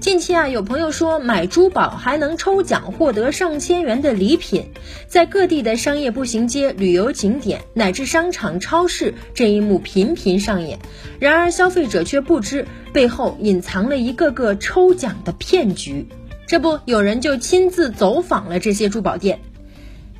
近期啊，有朋友说买珠宝还能抽奖获得上千元的礼品，在各地的商业步行街、旅游景点乃至商场、超市，这一幕频频上演。然而，消费者却不知背后隐藏了一个个抽奖的骗局。这不，有人就亲自走访了这些珠宝店。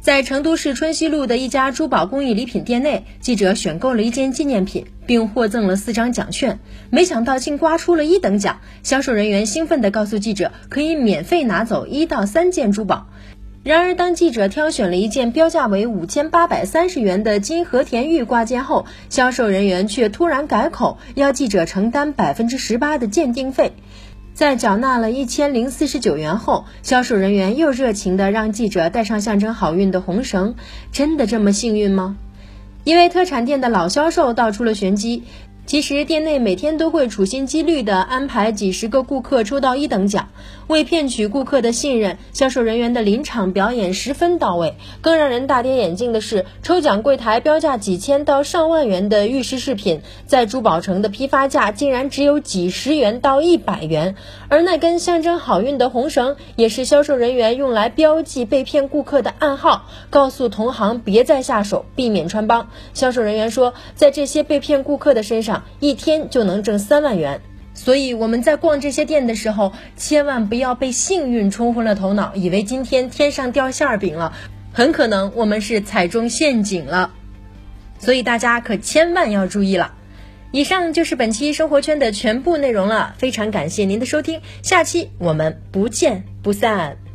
在成都市春熙路的一家珠宝工艺礼品店内，记者选购了一件纪念品，并获赠了四张奖券。没想到竟刮出了一等奖，销售人员兴奋地告诉记者，可以免费拿走一到三件珠宝。然而，当记者挑选了一件标价为五千八百三十元的金和田玉挂件后，销售人员却突然改口，要记者承担百分之十八的鉴定费。在缴纳了一千零四十九元后，销售人员又热情地让记者带上象征好运的红绳。真的这么幸运吗？一位特产店的老销售道出了玄机。其实店内每天都会处心积虑地安排几十个顾客抽到一等奖，为骗取顾客的信任，销售人员的临场表演十分到位。更让人大跌眼镜的是，抽奖柜台标价几千到上万元的玉石饰品，在珠宝城的批发价竟然只有几十元到一百元，而那根象征好运的红绳，也是销售人员用来标记被骗顾客的暗号，告诉同行别再下手，避免穿帮。销售人员说，在这些被骗顾客的身上。一天就能挣三万元，所以我们在逛这些店的时候，千万不要被幸运冲昏了头脑，以为今天天上掉馅儿饼了，很可能我们是踩中陷阱了，所以大家可千万要注意了。以上就是本期生活圈的全部内容了，非常感谢您的收听，下期我们不见不散。